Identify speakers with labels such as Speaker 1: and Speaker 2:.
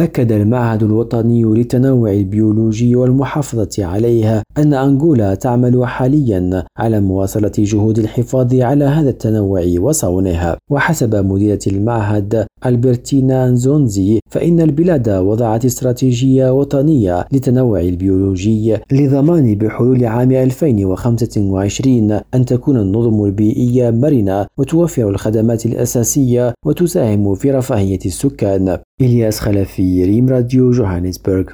Speaker 1: أكد المعهد الوطني للتنوع البيولوجي والمحافظة عليه أن أنغولا تعمل حاليا على مواصلة جهود الحفاظ على هذا التنوع وصونه وحسب مديرة المعهد ألبرتينا نزونزي فإن البلاد وضعت استراتيجية وطنية للتنوع البيولوجي لضمان بحلول عام 2025 أن تكون النظم البيئية مرنة وتوفر الخدمات الأساسية وتساهم في رفاهية السكان. إلياس خلفي ريم راديو جوهانسبرغ.